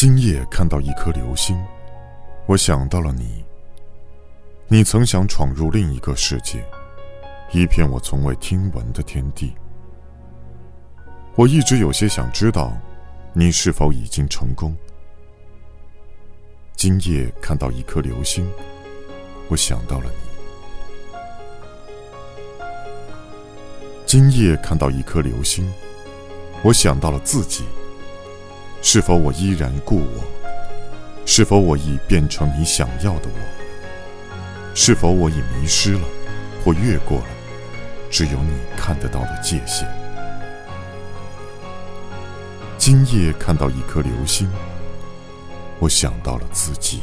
今夜看到一颗流星，我想到了你。你曾想闯入另一个世界，一片我从未听闻的天地。我一直有些想知道，你是否已经成功。今夜看到一颗流星，我想到了你。今夜看到一颗流星，我想到了自己。是否我依然故我？是否我已变成你想要的我？是否我已迷失了，或越过了只有你看得到的界限？今夜看到一颗流星，我想到了自己。